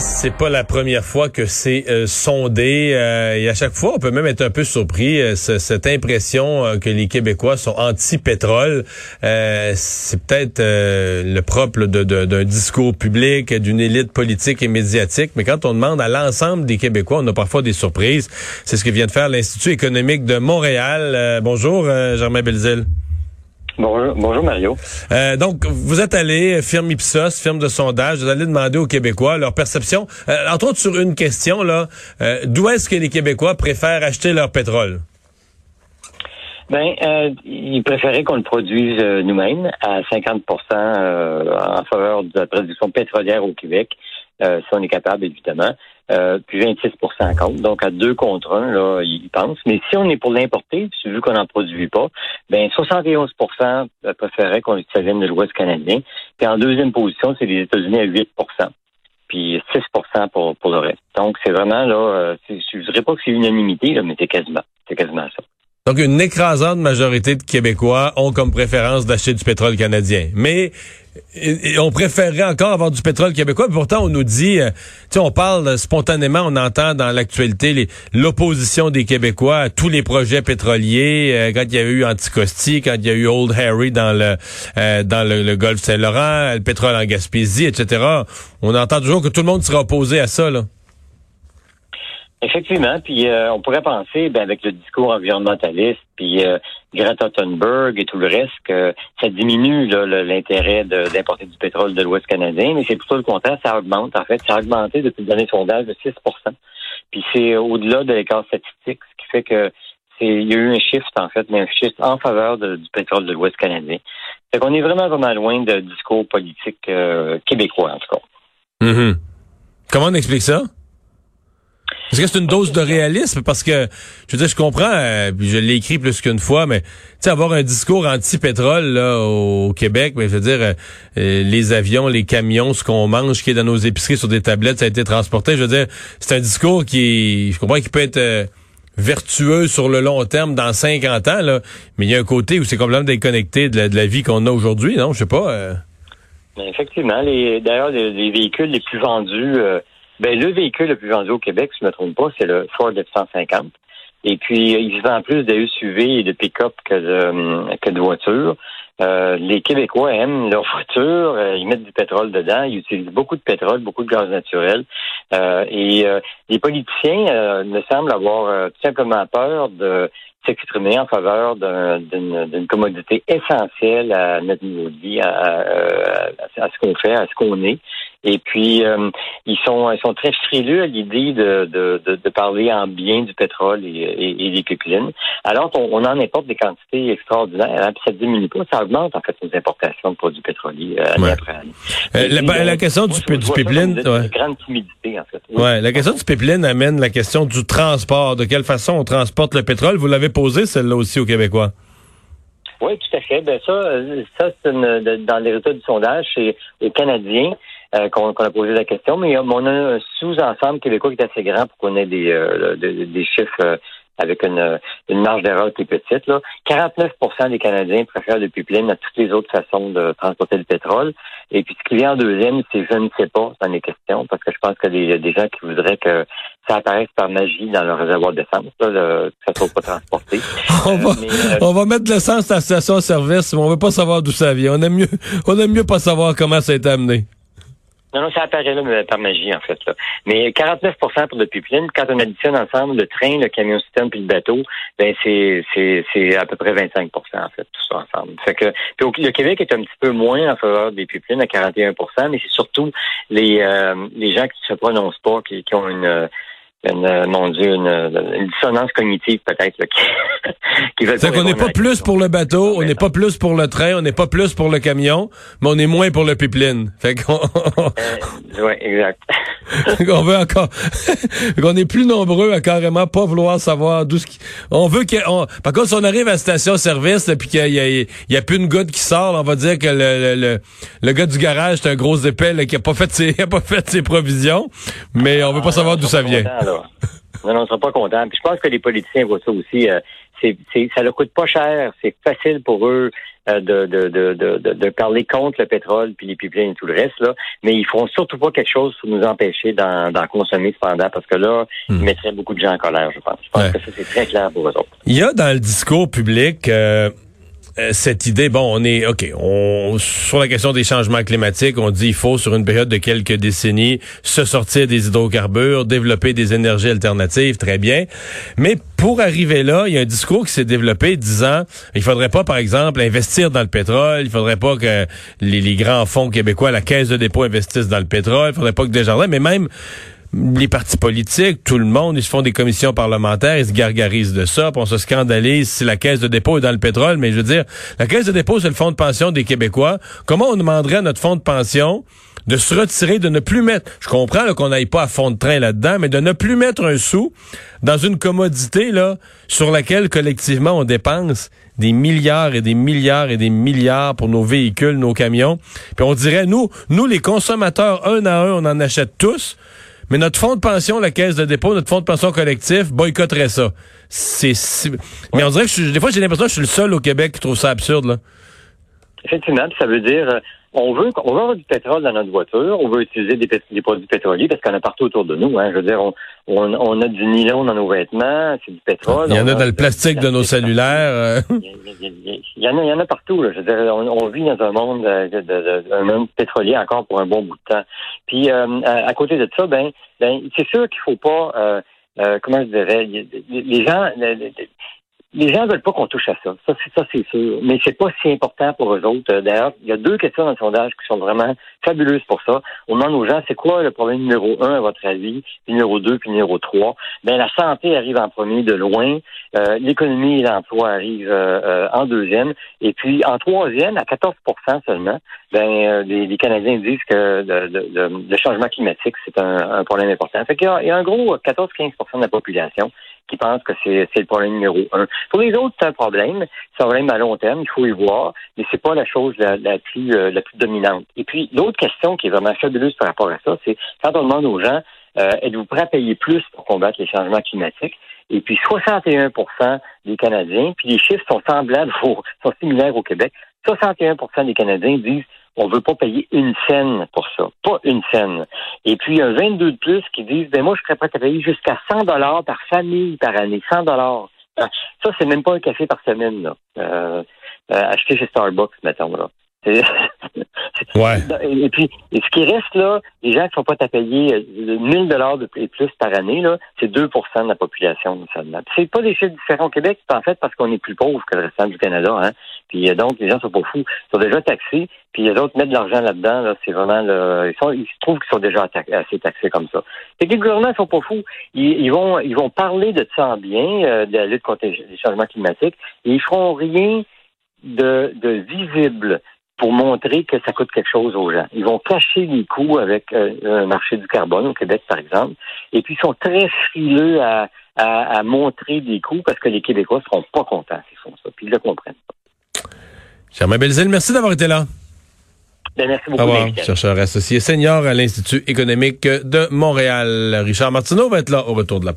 C'est pas la première fois que c'est euh, sondé euh, et à chaque fois on peut même être un peu surpris euh, cette impression que les Québécois sont anti-pétrole. c'est peut-être le propre d'un discours public, d'une élite politique et médiatique, mais quand on demande à l'ensemble des Québécois, on a parfois des surprises. C'est ce que vient de faire l'Institut économique de Montréal. bonjour Germain Belzile. Bonjour, Mario. Euh, donc, vous êtes allé, firme Ipsos, firme de sondage, vous allez demander aux Québécois leur perception, euh, entre autres sur une question, là, euh, d'où est-ce que les Québécois préfèrent acheter leur pétrole? Ben, euh, ils préféraient qu'on le produise nous-mêmes à 50% en faveur de la production pétrolière au Québec, si on est capable, évidemment. Euh, puis 26 compte. Donc, à deux contre un, là, ils pensent. Mais si on est pour l'importer, vu qu'on n'en produit pas, ben 71% préféraient qu'on vienne de l'Ouest canadien. Puis en deuxième position, c'est les États-Unis à 8% puis 6 pour, pour le reste. Donc, c'est vraiment, là, euh, je ne dirais pas que c'est unanimité, là, mais c'est quasiment, c'est quasiment ça. Donc, une écrasante majorité de Québécois ont comme préférence d'acheter du pétrole canadien. Mais on préférerait encore avoir du pétrole québécois. Pourtant, on nous dit, euh, tu sais, on parle spontanément, on entend dans l'actualité l'opposition des Québécois à tous les projets pétroliers. Euh, quand il y a eu Anticosti, quand il y a eu Old Harry dans le euh, dans le, Golfe Saint-Laurent, le pétrole en Gaspésie, etc. On entend toujours que tout le monde sera opposé à ça. Là. Effectivement, puis euh, on pourrait penser, ben, avec le discours environnementaliste, puis euh, Greta Thunberg et tout le reste, que ça diminue l'intérêt d'importer du pétrole de l'Ouest canadien, mais c'est plutôt le contraire, ça augmente. En fait, ça a augmenté depuis le dernier sondage de 6% Puis c'est au-delà de l'écart statistique, ce qui fait que c'est il y a eu un shift, en fait, mais un shift en faveur du pétrole de l'Ouest canadien. Fait qu'on est vraiment vraiment loin de discours politique euh, québécois, en tout cas. Mm-hmm. Comment on explique ça? Est-ce que c'est une dose de réalisme? Parce que, je veux dire, je comprends, euh, puis je l'ai écrit plus qu'une fois, mais tu sais, avoir un discours anti-pétrole là au Québec, mais je veux dire, euh, euh, les avions, les camions, ce qu'on mange, qui est dans nos épiceries sur des tablettes, ça a été transporté. Je veux dire, c'est un discours qui, je comprends, qu'il peut être vertueux sur le long terme dans 50 ans, là, mais il y a un côté où c'est complètement déconnecté de la, vie qu'on a aujourd'hui, non? Je sais pas. Ben, effectivement, les, d'ailleurs, les, véhicules les plus vendus ben, le véhicule le plus vendu au Québec, si je ne me trompe pas, c'est le Ford F-150. Et puis, il vend plus de SUV et de pick-up que de, que de voitures. Euh, les Québécois aiment leur voiture, euh, ils mettent du pétrole dedans, ils utilisent beaucoup de pétrole, beaucoup de gaz naturel. Euh, et les politiciens ne semblent avoir tout simplement peur de s'exprimer en faveur d'une commodité essentielle à notre niveau de vie, à, à ce qu'on fait, à ce qu'on est. Et puis, euh, ils sont ils sont très frileux à l'idée de, de, de, parler en bien du pétrole et, et, des pipelines. Alors on, on, en importe des quantités extraordinaires, hein, puis ça diminue pas, ça augmente en fait nos importations de produits pétroliers euh, année après année. Euh, la, la, question du, du pipeline, ouais. grande timidité en fait. Ouais, la question du pipeline amène la question du transport. De quelle façon on transporte le pétrole? Vous l'avez posé celle-là aussi aux Québécois. Oui, tout à fait. Ben ça, ça c'est dans les résultats du sondage, c'est aux Canadiens. Euh, qu'on a posé la question, mais euh, on a un sous-ensemble québécois qui est assez grand pour qu'on ait des, euh, des, chiffres avec une, une marge d'erreur plus petite. Là. 49% des Canadiens préfèrent le pipeline à toutes les autres façons de transporter le pétrole. Et puis ce qui vient en deuxième, c'est je ne sais pas dans les questions, parce que je pense qu'il y a des gens qui voudraient que ça apparaisse par magie dans le réservoir d'essence, que ça soit pas transporté. on, va, on va mettre de l'essence à la station-service, mais on veut pas savoir d'où ça vient. On aime mieux, on aime mieux pas savoir comment ça a été amené. Non, non, ça apparaît là par magie, en fait. Là. Mais 49% pour le pipeline, quand on additionne ensemble le train, le camion système puis le bateau, ben c'est, c'est, c'est à peu près 25% en fait, tout ça ensemble. Fait que puis le Québec est un petit peu moins en faveur des pipelines à 41% mais c'est surtout les, euh, les gens qui se prononcent pas, qui, qui ont une une, euh, mon Dieu, une, une dissonance cognitive peut-être qui, qui C'est qu'on n'est pas plus pour le bateau, on n'est pas plus pour le train, on n'est pas plus pour le camion, mais on est moins pour le pipeline. Fait qu'on... euh, ouais, exact. on veut encore, on est plus nombreux à carrément pas vouloir savoir d'où ce qui, on veut que, par contre, si on arrive à la station-service, puis qu'il y a, il y a plus une goutte qui sort, on va dire que le, le, le, gars du garage, c'est un gros épais, qui a pas fait ses, a pas fait ses provisions, mais on veut pas savoir d'où ça vient. Non, non, on sera pas content. Puis je pense que les politiciens voient ça aussi. Euh, c'est, ça ne coûte pas cher, c'est facile pour eux euh, de, de, de, de, de parler contre le pétrole puis les pipelines et tout le reste, là, mais ils feront surtout pas quelque chose pour nous empêcher d'en, consommer cependant, parce que là, ils hmm. mettraient beaucoup de gens en colère, je pense. Je pense que ça, c'est très clair pour eux autres. Il y a dans le discours public... Euh, euh, cette idée, bon, on est, OK, on, sur la question des changements climatiques, on dit il faut, sur une période de quelques décennies, se sortir des hydrocarbures, développer des énergies alternatives, très bien. Mais pour arriver là, il y a un discours qui s'est développé disant il faudrait pas, par exemple, investir dans le pétrole, il faudrait pas que les, grands fonds québécois, la caisse de dépôt investissent dans le pétrole, il faudrait pas que Desjardins, mais même les partis politiques, tout le monde, ils se font des commissions parlementaires, ils se gargarisent de ça, puis on se scandalise si la caisse de dépôt est dans le pétrole, mais je veux dire, la caisse de dépôt, c'est le fonds de pension des Québécois. Comment on demanderait à notre fonds de pension de se retirer, de ne plus mettre, je comprends qu'on n'aille pas à fond de train là-dedans, mais de ne plus mettre un sou dans une commodité là sur laquelle collectivement on dépense des milliards et des milliards et des milliards pour nos véhicules, nos camions. Puis on dirait, nous, nous les consommateurs, un à un, on en achète tous. Mais notre fonds de pension, la caisse de dépôt, notre fonds de pension collectif boycotterait ça. C'est, mais on dirait que des fois j'ai l'impression que je suis le seul au Québec qui trouve ça absurde là. Effectivement, ça veut dire euh, on veut on veut avoir du pétrole dans notre voiture, on veut utiliser des, produits pétroliers parce qu'on a partout autour de nous. Hein. Je veux dire, on, on, a du nylon dans nos vêtements, c'est du pétrole. Il y en a, dans le plastique de nos cellulaires. Il y, en a, il y en a partout. Je veux dire, on, vit dans un monde, de, un monde pétrolier encore pour un bon bout de temps. Puis euh, à, côté de ça, ben, ben c'est sûr qu'il faut pas. Euh, euh, comment je dirais, les gens, les gens veulent pas qu'on touche à ça. Ça, c'est ça, c'est sûr. Mais c'est pas si important pour eux autres. Euh, d'ailleurs, il y a deux questions dans le sondage qui sont vraiment fabuleuses pour ça. On demande aux gens, c'est quoi le problème numéro un à votre avis, puis numéro deux, puis numéro trois? Ben, la santé arrive en premier de loin. Euh, l'économie et l'emploi arrivent euh, en deuxième. Et puis, en troisième, à 14% seulement, ben, les, Canadiens disent que le, changement climatique, c'est un, problème important. Fait qu'il y a, il y a un gros 14-15% de la population qui pensent que c'est le problème numéro un. Pour les autres, c'est un problème. C'est un problème à long terme, il faut y voir, mais c'est pas la chose la, plus euh, plus dominante. Et puis, l'autre question qui est vraiment fabuleuse par rapport à ça, c'est quand on demande aux gens euh, êtes-vous prêt à payer plus pour combattre les changements climatiques? Et puis 61% des Canadiens, puis les chiffres sont semblables, sont similaires au Québec, 61% des Canadiens disent on veut pas payer une scène pour ça. Pas une scène. Et puis, il y a 22 de plus qui disent, ben moi, je serais prêt à payer jusqu'à 100 dollars par famille par année. 100 dollars. Ah, ça, c'est même pas un café par semaine, là. Euh, euh, acheter chez Starbucks, mettons, là. ouais. Et puis, ce qui reste là, les gens qui sont pas à payer 1000 euh, dollars de plus par année, là, c'est 2% de la population seulement. C'est pas des chiffres différents au Québec, c'est en fait parce qu'on est plus pauvre que le restant du Canada, hein. Puis euh, donc, les gens sont pas fous. Ils sont déjà taxés, puis les autres mettent de l'argent là-dedans, là, c'est vraiment le, ils, sont, ils trouvent qu'ils sont déjà assez taxés comme ça. Et que les gouvernements sont pas fous. Ils, vont ils vont parler de ça en bien, euh, de la lutte contre les changements climatiques, et ils feront rien de, de visible pour montrer que ça coûte quelque chose aux gens. Ils vont cacher les coûts avec euh, un marché du carbone au Québec, par exemple, et puis ils sont très frileux à, à, montrer des coûts parce que les Québécois ne seront pas contents s'ils font ça, puis ils le comprennent pas. Germain Belzile, merci d'avoir été là. Ben, merci beaucoup. Au revoir, chercheur associé senior à l'Institut économique de Montréal. Richard Martineau va être là au retour de la